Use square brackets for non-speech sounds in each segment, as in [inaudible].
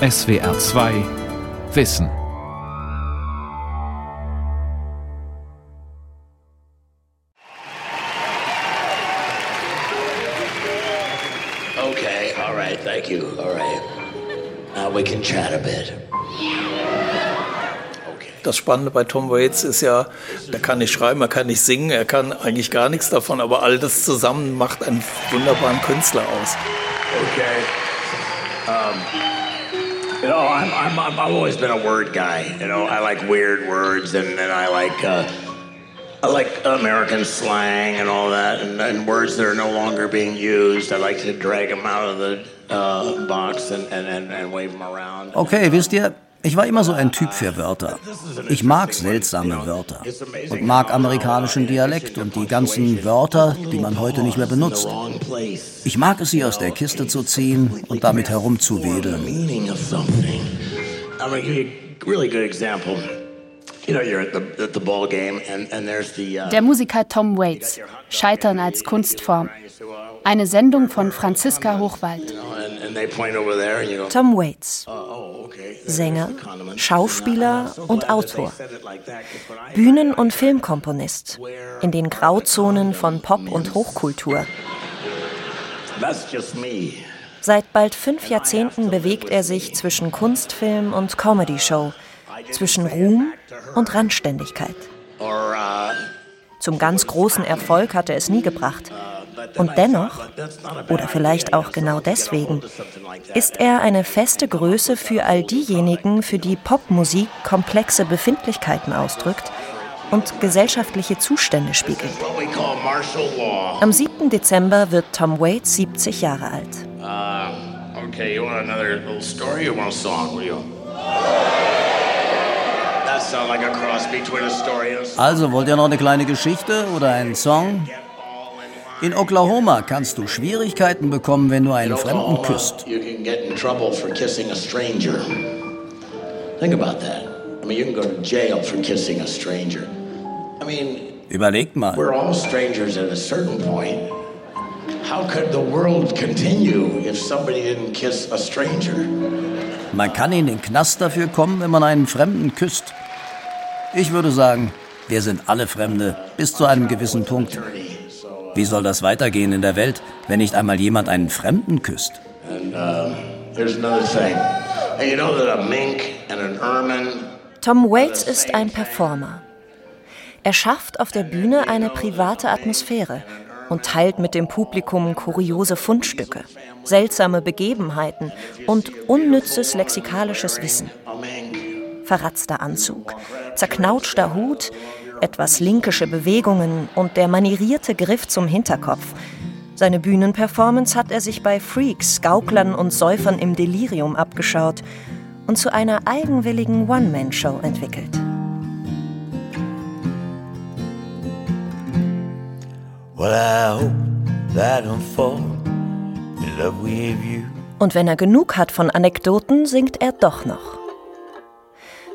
SWR 2 Wissen. Okay, all right, thank you. All right. Now we can chat a bit. Das Spannende bei Tom Waits ist ja, er kann nicht schreiben, er kann nicht singen, er kann eigentlich gar nichts davon, aber all das zusammen macht einen wunderbaren Künstler aus. Okay. Um, you know, I'm, I'm, I'm, I've always been a word guy. You know, I like weird words and, and I like. Uh, I like American slang and all that, and, and, words that are no longer being used. I like to drag them out of the uh, box and, and, and wave them around. Okay, wisst ihr, ich war immer so ein Typ für Wörter. Ich mag seltsame Wörter und mag amerikanischen Dialekt und die ganzen Wörter, die man heute nicht mehr benutzt. Ich mag es, sie aus der Kiste zu ziehen und damit herumzuwedeln. Really good example. Der Musiker Tom Waits, Scheitern als Kunstform. Eine Sendung von Franziska Hochwald. Tom Waits. Sänger, Schauspieler und Autor. Bühnen- und Filmkomponist. In den Grauzonen von Pop und Hochkultur. Seit bald fünf Jahrzehnten bewegt er sich zwischen Kunstfilm und Comedy-Show – zwischen Ruhm und Randständigkeit. Zum ganz großen Erfolg hat er es nie gebracht. Und dennoch, oder vielleicht auch genau deswegen, ist er eine feste Größe für all diejenigen, für die Popmusik komplexe Befindlichkeiten ausdrückt und gesellschaftliche Zustände spiegelt. Am 7. Dezember wird Tom Waits 70 Jahre alt. Uh, okay, you want another little story or want a song? Also wollt ihr noch eine kleine Geschichte oder einen Song? In Oklahoma kannst du Schwierigkeiten bekommen, wenn du einen Fremden küsst. Überlegt mal. We're all strangers at a certain point. How could the world continue if somebody didn't kiss a stranger? Man kann in den Knast dafür kommen, wenn man einen Fremden küsst. Ich würde sagen, wir sind alle Fremde bis zu einem gewissen Punkt. Wie soll das weitergehen in der Welt, wenn nicht einmal jemand einen Fremden küsst? Uh, Tom Waits ist ein Performer. Er schafft auf der Bühne eine private Atmosphäre und teilt mit dem Publikum kuriose Fundstücke, seltsame Begebenheiten und unnützes lexikalisches Wissen verratzter Anzug, zerknautschter Hut, etwas linkische Bewegungen und der manierierte Griff zum Hinterkopf. Seine Bühnenperformance hat er sich bei Freaks, Gauklern und Säufern im Delirium abgeschaut und zu einer eigenwilligen One-Man-Show entwickelt. Und wenn er genug hat von Anekdoten, singt er doch noch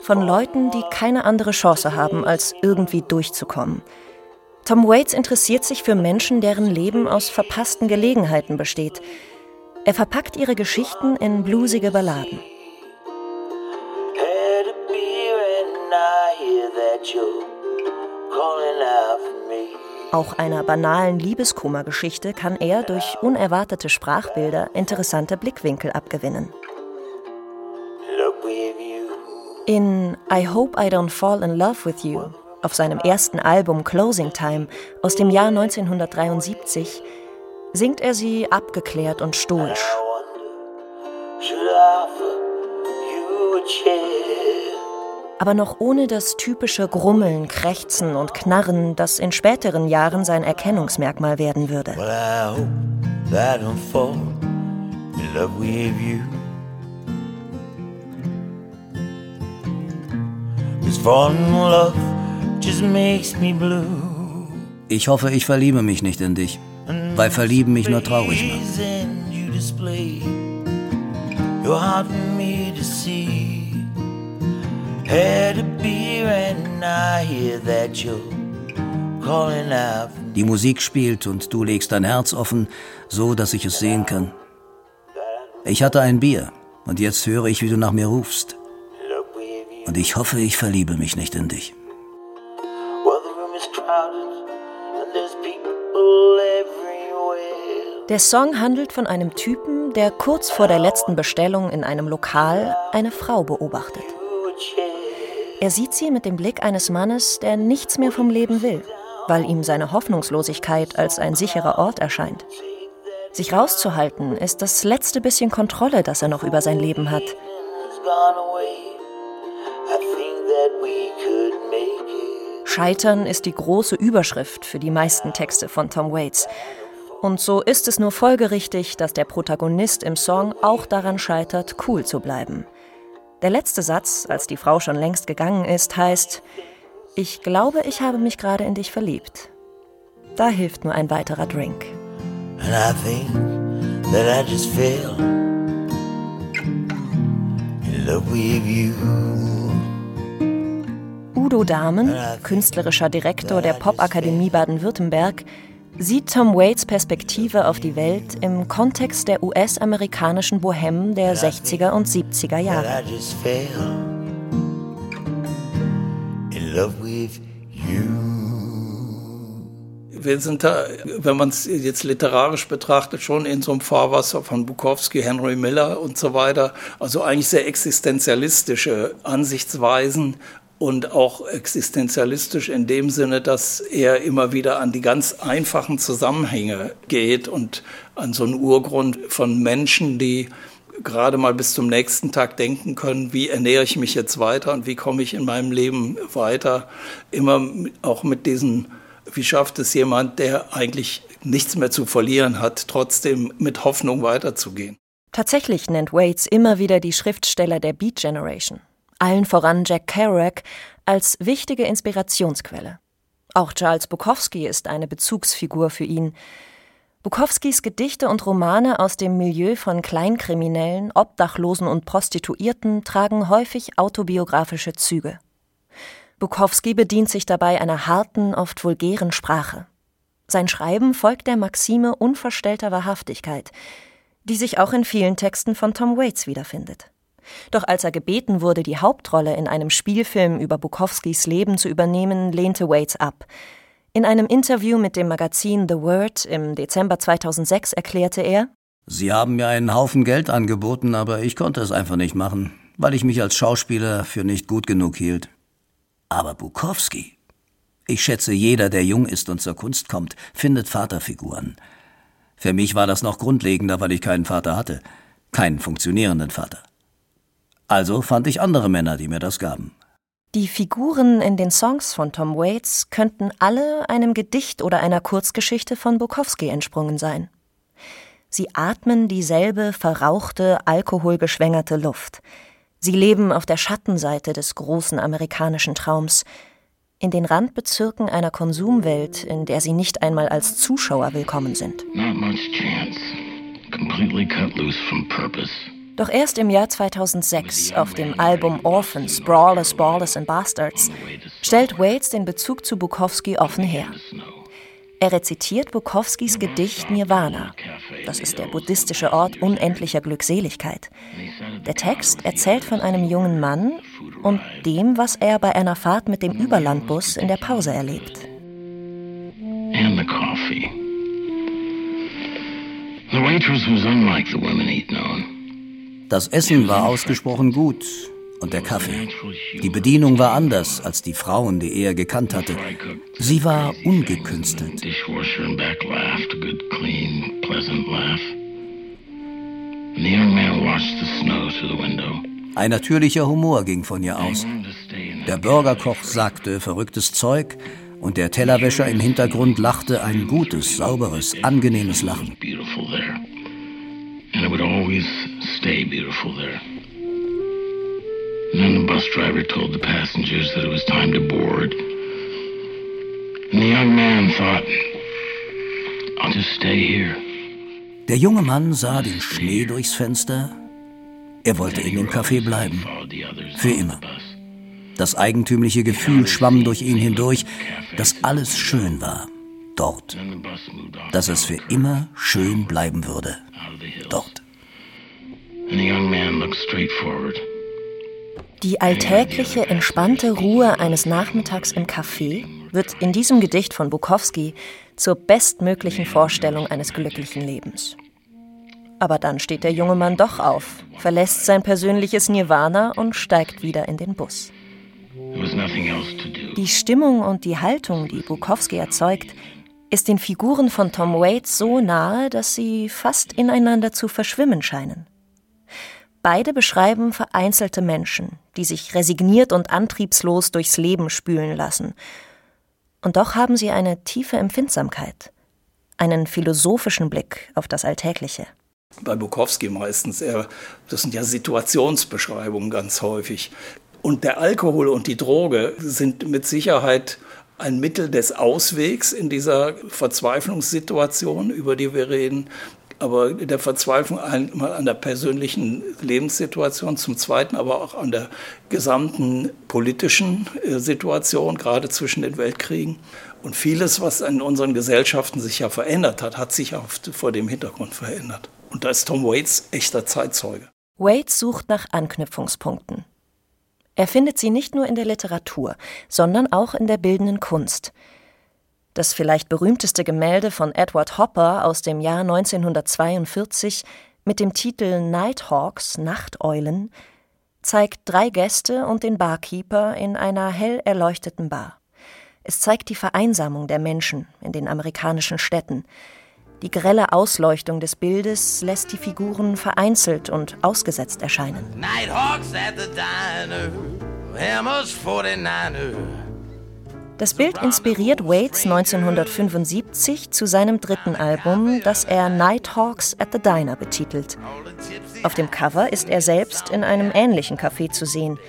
von Leuten, die keine andere Chance haben, als irgendwie durchzukommen. Tom Waits interessiert sich für Menschen, deren Leben aus verpassten Gelegenheiten besteht. Er verpackt ihre Geschichten in bluesige Balladen. Auch einer banalen Liebeskummergeschichte kann er durch unerwartete Sprachbilder interessante Blickwinkel abgewinnen. In I Hope I Don't Fall in Love with You, auf seinem ersten Album Closing Time aus dem Jahr 1973, singt er sie abgeklärt und stoisch. Aber noch ohne das typische Grummeln, Krächzen und Knarren, das in späteren Jahren sein Erkennungsmerkmal werden würde. Well, Ich hoffe, ich verliebe mich nicht in dich, weil Verlieben mich nur traurig macht. Die Musik spielt und du legst dein Herz offen, so dass ich es sehen kann. Ich hatte ein Bier Und jetzt höre ich, wie du nach mir rufst. Und ich hoffe, ich verliebe mich nicht in dich. Der Song handelt von einem Typen, der kurz vor der letzten Bestellung in einem Lokal eine Frau beobachtet. Er sieht sie mit dem Blick eines Mannes, der nichts mehr vom Leben will, weil ihm seine Hoffnungslosigkeit als ein sicherer Ort erscheint. Sich rauszuhalten ist das letzte bisschen Kontrolle, das er noch über sein Leben hat. Scheitern ist die große Überschrift für die meisten Texte von Tom Waits. Und so ist es nur folgerichtig, dass der Protagonist im Song auch daran scheitert, cool zu bleiben. Der letzte Satz, als die Frau schon längst gegangen ist, heißt, ich glaube, ich habe mich gerade in dich verliebt. Da hilft nur ein weiterer Drink. And I think that I just fell in love with you. Udo Dahmen, künstlerischer Direktor der Popakademie Baden-Württemberg, sieht Tom Waits Perspektive auf die Welt im Kontext der US-amerikanischen Bohème der 60er und 70er Jahre. Wir sind da, wenn man es jetzt literarisch betrachtet, schon in so einem Fahrwasser von Bukowski, Henry Miller und so weiter. Also eigentlich sehr existenzialistische Ansichtsweisen und auch existenzialistisch in dem Sinne, dass er immer wieder an die ganz einfachen Zusammenhänge geht und an so einen Urgrund von Menschen, die gerade mal bis zum nächsten Tag denken können, wie ernähre ich mich jetzt weiter und wie komme ich in meinem Leben weiter. Immer auch mit diesen, wie schafft es jemand, der eigentlich nichts mehr zu verlieren hat, trotzdem mit Hoffnung weiterzugehen. Tatsächlich nennt Waits immer wieder die Schriftsteller der Beat Generation allen voran Jack Kerouac, als wichtige Inspirationsquelle. Auch Charles Bukowski ist eine Bezugsfigur für ihn. Bukowskis Gedichte und Romane aus dem Milieu von Kleinkriminellen, Obdachlosen und Prostituierten tragen häufig autobiografische Züge. Bukowski bedient sich dabei einer harten, oft vulgären Sprache. Sein Schreiben folgt der Maxime unverstellter Wahrhaftigkeit, die sich auch in vielen Texten von Tom Waits wiederfindet. Doch als er gebeten wurde, die Hauptrolle in einem Spielfilm über Bukowskis Leben zu übernehmen, lehnte Waits ab. In einem Interview mit dem Magazin The Word im Dezember 2006 erklärte er: Sie haben mir einen Haufen Geld angeboten, aber ich konnte es einfach nicht machen, weil ich mich als Schauspieler für nicht gut genug hielt. Aber Bukowski. Ich schätze, jeder, der jung ist und zur Kunst kommt, findet Vaterfiguren. Für mich war das noch grundlegender, weil ich keinen Vater hatte, keinen funktionierenden Vater. Also fand ich andere Männer, die mir das gaben. Die Figuren in den Songs von Tom Waits könnten alle einem Gedicht oder einer Kurzgeschichte von Bukowski entsprungen sein. Sie atmen dieselbe verrauchte, alkoholgeschwängerte Luft. Sie leben auf der Schattenseite des großen amerikanischen Traums, in den Randbezirken einer Konsumwelt, in der sie nicht einmal als Zuschauer willkommen sind. Not much chance. Completely cut loose from purpose. Doch erst im Jahr 2006 auf dem Album Orphans, Brawlers, Ballers and Bastards stellt Waits den Bezug zu Bukowski offen her. Er rezitiert Bukowskis Gedicht Nirvana. Das ist der buddhistische Ort unendlicher Glückseligkeit. Der Text erzählt von einem jungen Mann und dem, was er bei einer Fahrt mit dem Überlandbus in der Pause erlebt. And the coffee. The waitress was unlike the women he'd known. Das Essen war ausgesprochen gut und der Kaffee. Die Bedienung war anders als die Frauen, die er gekannt hatte. Sie war ungekünstelt. Ein natürlicher Humor ging von ihr aus. Der Burgerkoch sagte verrücktes Zeug und der Tellerwäscher im Hintergrund lachte ein gutes, sauberes, angenehmes Lachen. And it would always stay beautiful there. And then the bus driver told the passengers that it was time to board. And the young man thought, I'll just stay here. Der junge Mann sah den Schnee durchs Fenster. Er wollte in dem Café bleiben. Für immer. Das eigentümliche Gefühl schwamm durch ihn hindurch, dass alles schön war. Dort. Dass es für immer schön bleiben würde. Dort. Die alltägliche, entspannte Ruhe eines Nachmittags im Café wird in diesem Gedicht von Bukowski zur bestmöglichen Vorstellung eines glücklichen Lebens. Aber dann steht der junge Mann doch auf, verlässt sein persönliches Nirvana und steigt wieder in den Bus. Die Stimmung und die Haltung, die Bukowski erzeugt, ist den Figuren von Tom Waits so nahe, dass sie fast ineinander zu verschwimmen scheinen. Beide beschreiben vereinzelte Menschen, die sich resigniert und antriebslos durchs Leben spülen lassen. Und doch haben sie eine tiefe Empfindsamkeit, einen philosophischen Blick auf das Alltägliche. Bei Bukowski meistens, er, das sind ja Situationsbeschreibungen ganz häufig. Und der Alkohol und die Droge sind mit Sicherheit ein Mittel des Auswegs in dieser Verzweiflungssituation, über die wir reden, aber der Verzweiflung einmal an der persönlichen Lebenssituation, zum Zweiten aber auch an der gesamten politischen äh, Situation, gerade zwischen den Weltkriegen. Und vieles, was in unseren Gesellschaften sich ja verändert hat, hat sich auch vor dem Hintergrund verändert. Und da ist Tom Waits echter Zeitzeuge. Waits sucht nach Anknüpfungspunkten. Er findet sie nicht nur in der Literatur, sondern auch in der bildenden Kunst. Das vielleicht berühmteste Gemälde von Edward Hopper aus dem Jahr 1942 mit dem Titel Nighthawks, Nachteulen, zeigt drei Gäste und den Barkeeper in einer hell erleuchteten Bar. Es zeigt die Vereinsamung der Menschen in den amerikanischen Städten. Die grelle Ausleuchtung des Bildes lässt die Figuren vereinzelt und ausgesetzt erscheinen. Nighthawks at the diner, Hammers 49er. Das Bild inspiriert Waits 1975 zu seinem dritten Album, das er Nighthawks at the Diner betitelt. Auf dem Cover ist er selbst in einem ähnlichen Café zu sehen.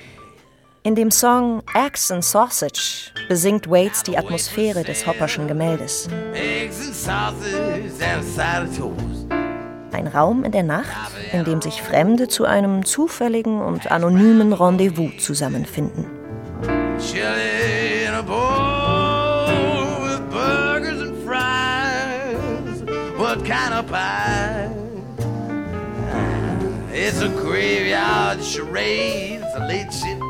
In dem Song Axe and Sausage besingt Waits die Atmosphäre des Hopperschen Gemäldes. Ein Raum in der Nacht, in dem sich Fremde zu einem zufälligen und anonymen Rendezvous zusammenfinden. It's a graveyard charade, it's a late shit.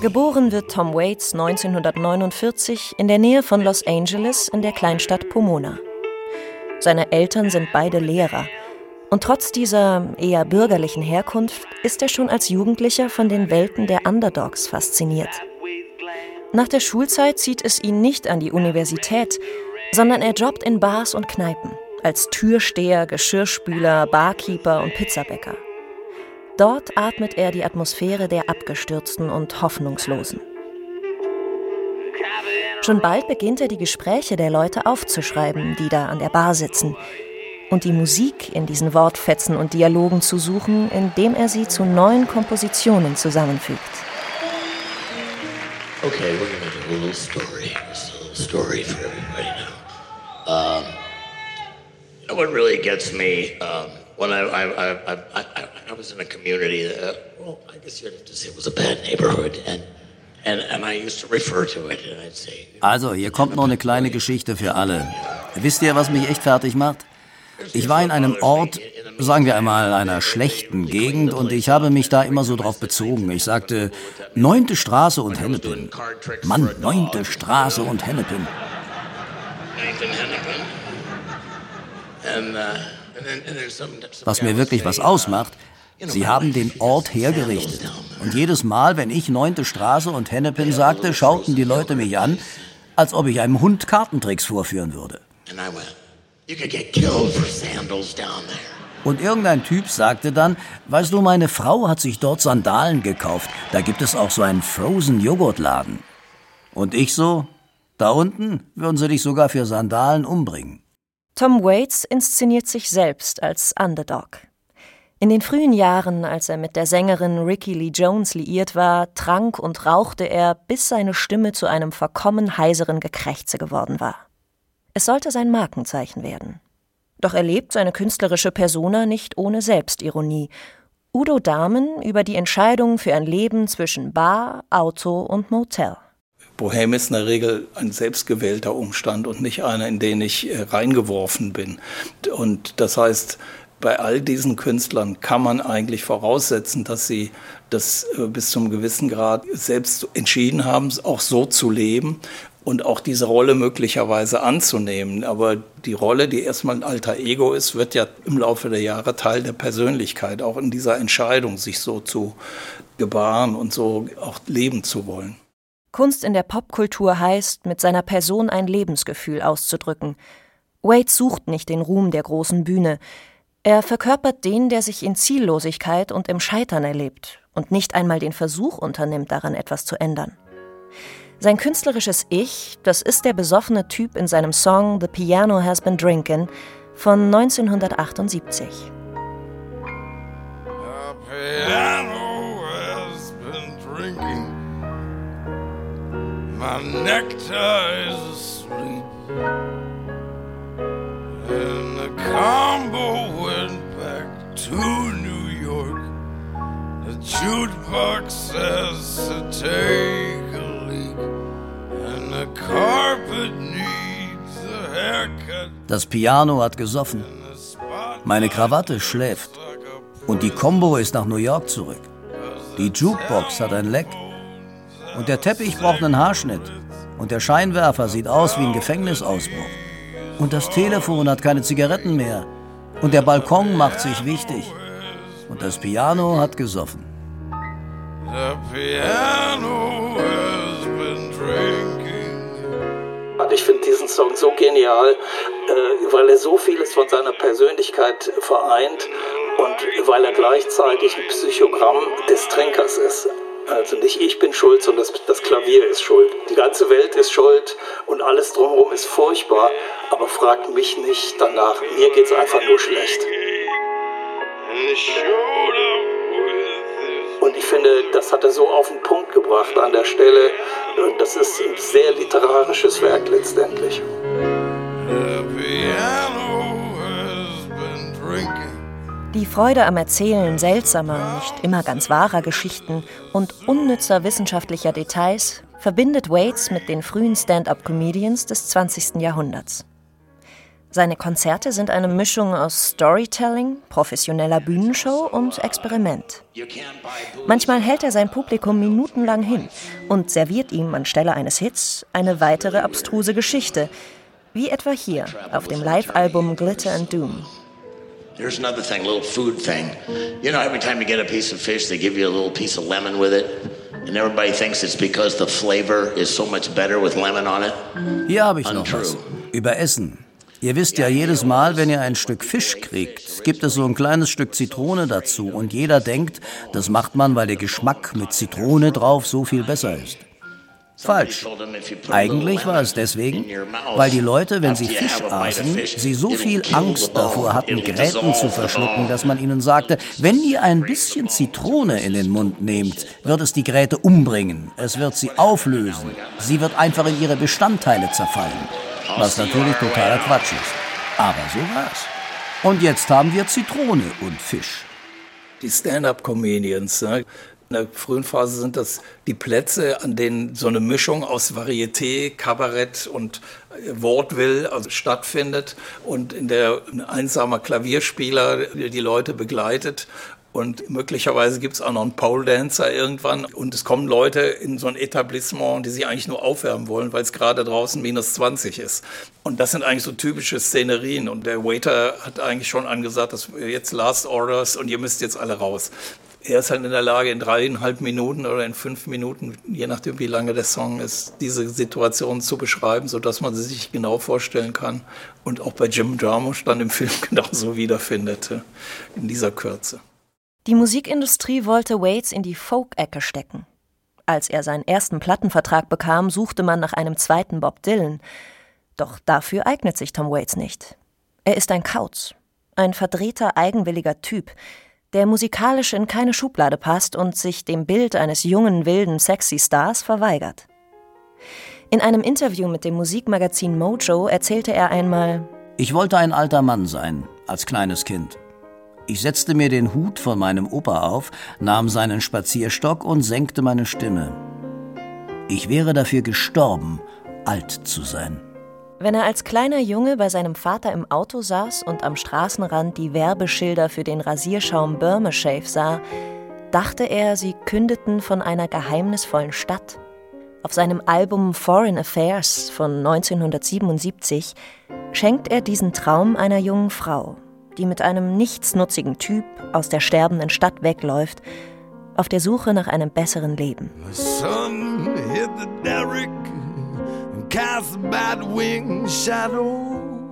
Geboren wird Tom Waits 1949 in der Nähe von Los Angeles in der Kleinstadt Pomona. Seine Eltern sind beide Lehrer. Und trotz dieser eher bürgerlichen Herkunft ist er schon als Jugendlicher von den Welten der Underdogs fasziniert. Nach der Schulzeit zieht es ihn nicht an die Universität, sondern er jobbt in Bars und Kneipen als Türsteher, Geschirrspüler, Barkeeper und Pizzabäcker. Dort atmet er die Atmosphäre der Abgestürzten und Hoffnungslosen. Schon bald beginnt er die Gespräche der Leute aufzuschreiben, die da an der Bar sitzen, und die Musik in diesen Wortfetzen und Dialogen zu suchen, indem er sie zu neuen Kompositionen zusammenfügt. Okay, we're gonna do a little story. Just a little story for everybody now. Um You know what really gets me um, when I I, I, I, I, was in a community that, well, I guess you'd have to say it was a bad neighborhood, and and and I used to refer to it, and I'd say. Also, hier kommt noch eine kleine Geschichte für alle. Wisst ihr, was mich echt fertig macht? Ich war in einem Ort, sagen wir einmal, einer schlechten Gegend und ich habe mich da immer so drauf bezogen. Ich sagte, neunte Straße und Hennepin. Mann, neunte Straße und Hennepin. Was mir wirklich was ausmacht, Sie haben den Ort hergerichtet. Und jedes Mal, wenn ich neunte Straße und Hennepin sagte, schauten die Leute mich an, als ob ich einem Hund Kartentricks vorführen würde. Und irgendein Typ sagte dann, weißt du, meine Frau hat sich dort Sandalen gekauft. Da gibt es auch so einen Frozen Joghurtladen. Und ich so, da unten würden sie dich sogar für Sandalen umbringen. Tom Waits inszeniert sich selbst als Underdog. In den frühen Jahren, als er mit der Sängerin Ricky Lee Jones liiert war, trank und rauchte er, bis seine Stimme zu einem verkommen heiseren Gekrächze geworden war. Es sollte sein Markenzeichen werden. Doch er lebt seine künstlerische Persona nicht ohne Selbstironie. Udo Dahmen über die Entscheidung für ein Leben zwischen Bar, Auto und Motel. Bohem ist in der Regel ein selbstgewählter Umstand und nicht einer, in den ich äh, reingeworfen bin. Und das heißt, bei all diesen Künstlern kann man eigentlich voraussetzen, dass sie das äh, bis zum gewissen Grad selbst entschieden haben, auch so zu leben und auch diese Rolle möglicherweise anzunehmen. Aber die Rolle, die erstmal ein alter Ego ist, wird ja im Laufe der Jahre Teil der Persönlichkeit, auch in dieser Entscheidung, sich so zu gebaren und so auch leben zu wollen. Kunst in der Popkultur heißt, mit seiner Person ein Lebensgefühl auszudrücken. Wade sucht nicht den Ruhm der großen Bühne. Er verkörpert den, der sich in Ziellosigkeit und im Scheitern erlebt und nicht einmal den Versuch unternimmt, daran etwas zu ändern. Sein künstlerisches Ich, das ist der besoffene Typ in seinem Song The Piano Has Been Drinkin' von 1978. The piano has been drinking. My nectar is jukebox says to take a Das Piano hat gesoffen. Meine Krawatte schläft. Und die Combo ist nach New York zurück. Die Jukebox hat ein Leck. Und der Teppich braucht einen Haarschnitt. Und der Scheinwerfer sieht aus wie ein Gefängnisausbruch. Und das Telefon hat keine Zigaretten mehr. Und der Balkon macht sich wichtig. Und das Piano hat gesoffen. The piano has been ich finde diesen Song so genial, äh, weil er so vieles von seiner Persönlichkeit vereint und weil er gleichzeitig ein Psychogramm des Trinkers ist. Also nicht ich bin schuld, sondern das, Klavier ist schuld. Die ganze Welt ist schuld und alles drumherum ist furchtbar, aber fragt mich nicht danach. Mir geht es einfach nur schlecht. Und ich finde, das hat er so auf den Punkt gebracht an der Stelle. Und das ist ein sehr literarisches Werk letztendlich. Die Freude am Erzählen seltsamer, nicht immer ganz wahrer Geschichten und unnützer wissenschaftlicher Details verbindet Waits mit den frühen Stand-up-Comedians des 20. Jahrhunderts. Seine Konzerte sind eine Mischung aus Storytelling, professioneller Bühnenshow und Experiment. Manchmal hält er sein Publikum minutenlang hin und serviert ihm anstelle eines Hits eine weitere abstruse Geschichte, wie etwa hier auf dem Live-Album Glitter and Doom. There's another thing, a little food thing. You know, every time you get a piece of fish, they give you a little piece of lemon with it. And everybody thinks it's because the flavor is so much better with lemon on it. Hier habe ich noch was. Über Essen. Ihr wisst ja, jedes Mal, wenn ihr ein Stück Fisch kriegt, gibt es so ein kleines Stück Zitrone dazu und jeder denkt, das macht man, weil der Geschmack mit Zitrone drauf so viel besser ist. Falsch. Eigentlich war es deswegen, weil die Leute, wenn sie Fisch aßen, sie so viel Angst davor hatten, Gräten zu verschlucken, dass man ihnen sagte, wenn ihr ein bisschen Zitrone in den Mund nehmt, wird es die Gräte umbringen, es wird sie auflösen, sie wird einfach in ihre Bestandteile zerfallen was natürlich totaler Quatsch ist. Aber so war's. Und jetzt haben wir Zitrone und Fisch. Die Stand-up-Comedians, ne? in der frühen Phase sind das die Plätze, an denen so eine Mischung aus Varieté, Kabarett und Wortwill also stattfindet und in der ein einsamer Klavierspieler die Leute begleitet und möglicherweise gibt es auch noch einen Pole Dancer irgendwann. Und es kommen Leute in so ein Etablissement, die sich eigentlich nur aufwärmen wollen, weil es gerade draußen minus 20 ist. Und das sind eigentlich so typische Szenerien. Und der Waiter hat eigentlich schon angesagt, dass jetzt Last Orders und ihr müsst jetzt alle raus. Er ist halt in der Lage, in dreieinhalb Minuten oder in fünf Minuten, je nachdem wie lange der Song ist, diese Situation zu beschreiben, sodass man sie sich genau vorstellen kann und auch bei Jim Jarmusch dann im Film [laughs] genauso wiederfindet, in dieser Kürze. Die Musikindustrie wollte Waits in die Folk-Ecke stecken. Als er seinen ersten Plattenvertrag bekam, suchte man nach einem zweiten Bob Dylan. Doch dafür eignet sich Tom Waits nicht. Er ist ein Kauz, ein verdrehter, eigenwilliger Typ, der musikalisch in keine Schublade passt und sich dem Bild eines jungen, wilden, sexy Stars verweigert. In einem Interview mit dem Musikmagazin Mojo erzählte er einmal: Ich wollte ein alter Mann sein, als kleines Kind. Ich setzte mir den Hut von meinem Opa auf, nahm seinen Spazierstock und senkte meine Stimme. Ich wäre dafür gestorben, alt zu sein. Wenn er als kleiner Junge bei seinem Vater im Auto saß und am Straßenrand die Werbeschilder für den Rasierschaum Burma Shave sah, dachte er, sie kündeten von einer geheimnisvollen Stadt. Auf seinem Album Foreign Affairs von 1977 schenkt er diesen Traum einer jungen Frau, die mit einem nichtsnutzigen Typ aus der sterbenden Stadt wegläuft, auf der Suche nach einem besseren Leben.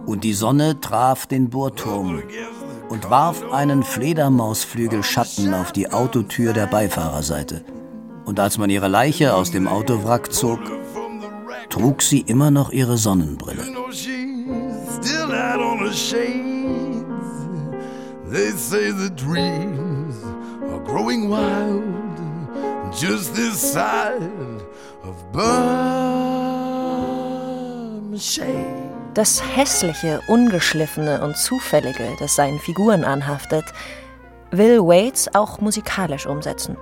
Und die Sonne traf den Bohrturm und warf einen Fledermausflügelschatten auf die Autotür der Beifahrerseite. Und als man ihre Leiche aus dem Autowrack zog, trug sie immer noch ihre Sonnenbrille. They say the dreams are growing wild just this side of Das hässliche, ungeschliffene und zufällige, das seinen Figuren anhaftet, will Waits auch musikalisch umsetzen.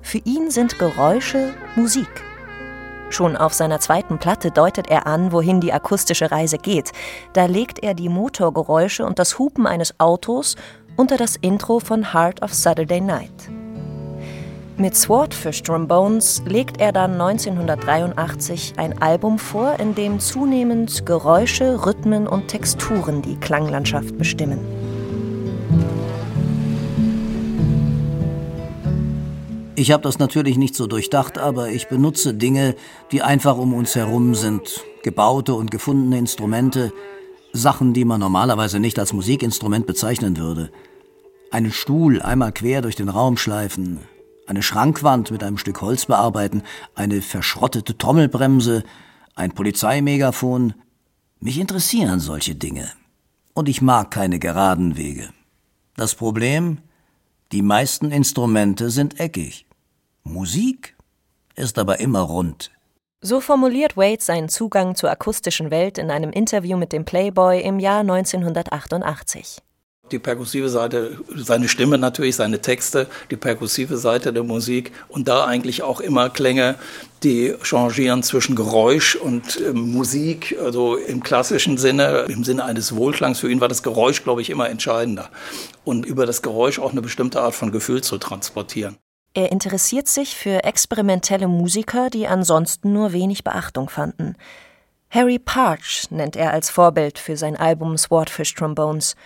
Für ihn sind Geräusche Musik. Schon auf seiner zweiten Platte deutet er an, wohin die akustische Reise geht. Da legt er die Motorgeräusche und das Hupen eines Autos unter das Intro von Heart of Saturday Night. Mit Swordfish Trombones legt er dann 1983 ein Album vor, in dem zunehmend Geräusche, Rhythmen und Texturen die Klanglandschaft bestimmen. Ich habe das natürlich nicht so durchdacht, aber ich benutze Dinge, die einfach um uns herum sind. Gebaute und gefundene Instrumente, Sachen, die man normalerweise nicht als Musikinstrument bezeichnen würde. Einen Stuhl einmal quer durch den Raum schleifen, eine Schrankwand mit einem Stück Holz bearbeiten, eine verschrottete Trommelbremse, ein Polizeimegafon. Mich interessieren solche Dinge. Und ich mag keine geraden Wege. Das Problem? Die meisten Instrumente sind eckig. Musik ist aber immer rund. So formuliert Wade seinen Zugang zur akustischen Welt in einem Interview mit dem Playboy im Jahr 1988. Die perkussive Seite, seine Stimme natürlich, seine Texte, die perkussive Seite der Musik und da eigentlich auch immer Klänge, die changieren zwischen Geräusch und äh, Musik, also im klassischen Sinne, im Sinne eines Wohlklangs. Für ihn war das Geräusch, glaube ich, immer entscheidender. Und über das Geräusch auch eine bestimmte Art von Gefühl zu transportieren. Er interessiert sich für experimentelle Musiker, die ansonsten nur wenig Beachtung fanden. Harry Parch nennt er als Vorbild für sein Album Swordfish Trombones.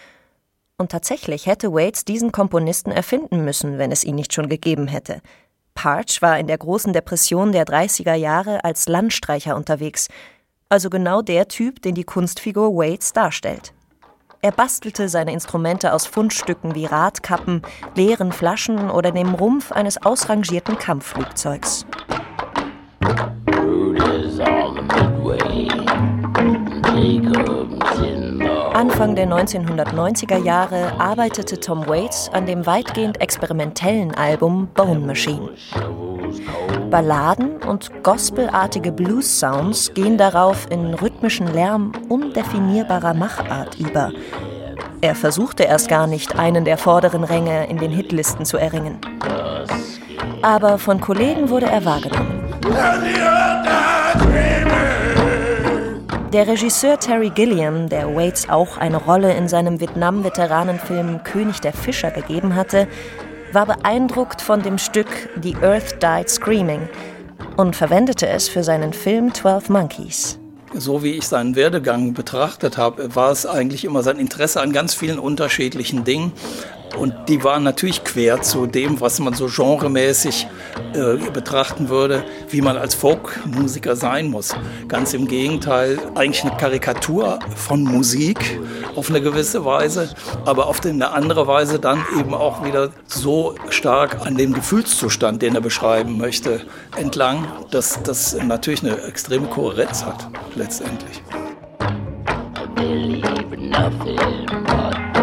Und tatsächlich hätte Waits diesen Komponisten erfinden müssen, wenn es ihn nicht schon gegeben hätte. Parch war in der großen Depression der 30er Jahre als Landstreicher unterwegs, also genau der Typ, den die Kunstfigur Waits darstellt. Er bastelte seine Instrumente aus Fundstücken wie Radkappen, leeren Flaschen oder dem Rumpf eines ausrangierten Kampfflugzeugs. Anfang der 1990er Jahre arbeitete Tom Waits an dem weitgehend experimentellen Album Bone Machine. Balladen und gospelartige Blues-Sounds gehen darauf in rhythmischen Lärm undefinierbarer Machart über. Er versuchte erst gar nicht, einen der vorderen Ränge in den Hitlisten zu erringen. Aber von Kollegen wurde er wahrgenommen. Der Regisseur Terry Gilliam, der Waits auch eine Rolle in seinem Vietnam-Veteranenfilm König der Fischer gegeben hatte, war beeindruckt von dem Stück The Earth Died Screaming und verwendete es für seinen Film Twelve Monkeys. So wie ich seinen Werdegang betrachtet habe, war es eigentlich immer sein Interesse an ganz vielen unterschiedlichen Dingen. Und die waren natürlich quer zu dem, was man so genremäßig äh, betrachten würde, wie man als Folkmusiker sein muss. Ganz im Gegenteil, eigentlich eine Karikatur von Musik auf eine gewisse Weise, aber auf eine andere Weise dann eben auch wieder so stark an dem Gefühlszustand, den er beschreiben möchte, entlang, dass das natürlich eine extreme Kohärenz hat, letztendlich. I believe nothing but.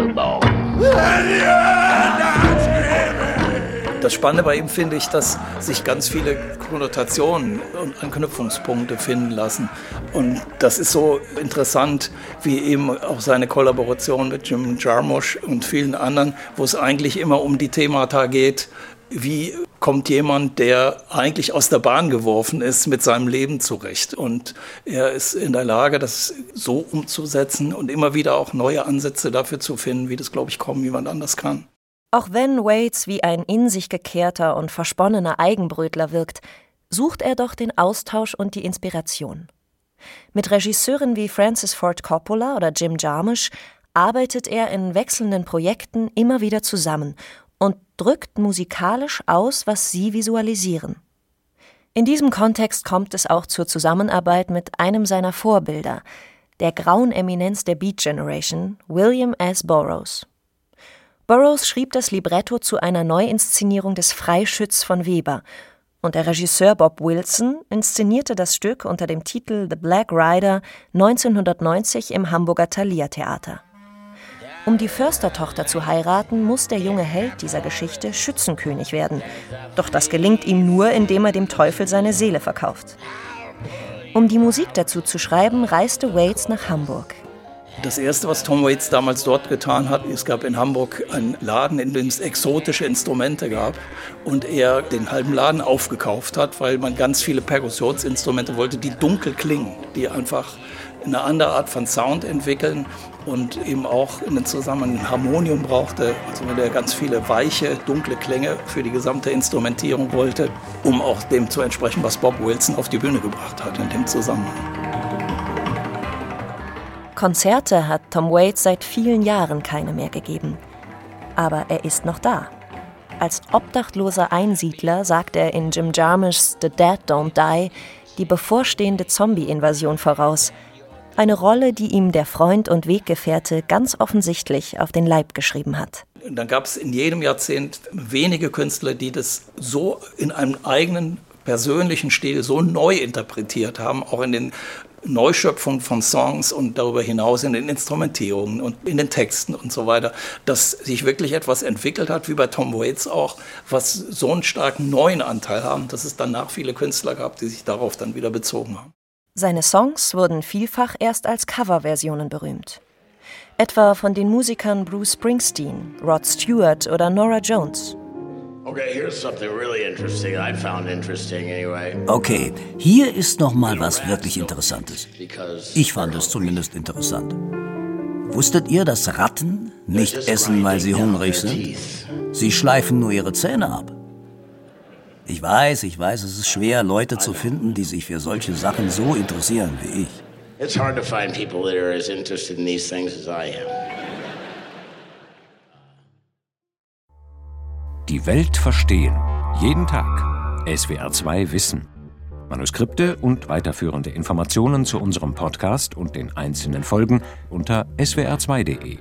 Das Spannende bei ihm finde ich, dass sich ganz viele Konnotationen und Anknüpfungspunkte finden lassen. Und das ist so interessant, wie eben auch seine Kollaboration mit Jim Jarmusch und vielen anderen, wo es eigentlich immer um die Themata geht, wie kommt jemand, der eigentlich aus der Bahn geworfen ist, mit seinem Leben zurecht. Und er ist in der Lage, das so umzusetzen und immer wieder auch neue Ansätze dafür zu finden, wie das, glaube ich, kaum jemand anders kann. Auch wenn Waits wie ein in sich gekehrter und versponnener Eigenbrötler wirkt, sucht er doch den Austausch und die Inspiration. Mit Regisseuren wie Francis Ford Coppola oder Jim Jarmusch arbeitet er in wechselnden Projekten immer wieder zusammen und drückt musikalisch aus, was sie visualisieren. In diesem Kontext kommt es auch zur Zusammenarbeit mit einem seiner Vorbilder, der grauen Eminenz der Beat Generation, William S. Burroughs. Burroughs schrieb das Libretto zu einer Neuinszenierung des Freischütz von Weber und der Regisseur Bob Wilson inszenierte das Stück unter dem Titel The Black Rider 1990 im Hamburger Thalia Theater. Um die Förstertochter zu heiraten, muss der junge Held dieser Geschichte Schützenkönig werden. Doch das gelingt ihm nur, indem er dem Teufel seine Seele verkauft. Um die Musik dazu zu schreiben, reiste Waits nach Hamburg. Das erste, was Tom Waits damals dort getan hat, es gab in Hamburg einen Laden, in dem es exotische Instrumente gab und er den halben Laden aufgekauft hat, weil man ganz viele Perkussionsinstrumente wollte, die dunkel klingen, die einfach eine andere Art von Sound entwickeln und eben auch in den Zusammenhang ein Harmonium brauchte, also wenn er ganz viele weiche, dunkle Klänge für die gesamte Instrumentierung wollte, um auch dem zu entsprechen, was Bob Wilson auf die Bühne gebracht hat in dem Zusammenhang. Konzerte hat Tom Waits seit vielen Jahren keine mehr gegeben. Aber er ist noch da. Als obdachloser Einsiedler sagt er in Jim Jarmusch's The Dead Don't Die die bevorstehende Zombie-Invasion voraus – eine Rolle, die ihm der Freund und Weggefährte ganz offensichtlich auf den Leib geschrieben hat. Dann gab es in jedem Jahrzehnt wenige Künstler, die das so in einem eigenen persönlichen Stil so neu interpretiert haben, auch in den Neuschöpfungen von Songs und darüber hinaus in den Instrumentierungen und in den Texten und so weiter, dass sich wirklich etwas entwickelt hat, wie bei Tom Waits auch, was so einen starken neuen Anteil haben, dass es danach viele Künstler gab, die sich darauf dann wieder bezogen haben. Seine Songs wurden vielfach erst als Coverversionen berühmt. Etwa von den Musikern Bruce Springsteen, Rod Stewart oder Nora Jones. Okay, hier ist noch mal was wirklich Interessantes. Ich fand es zumindest interessant. Wusstet ihr, dass Ratten nicht essen, weil sie hungrig sind? Sie schleifen nur ihre Zähne ab. Ich weiß, ich weiß, es ist schwer, Leute zu finden, die sich für solche Sachen so interessieren wie ich. It's hard to find people that are as interested in these things as I am. Die Welt verstehen. Jeden Tag. SWR2 Wissen. Manuskripte und weiterführende Informationen zu unserem Podcast und den einzelnen Folgen unter swr2.de.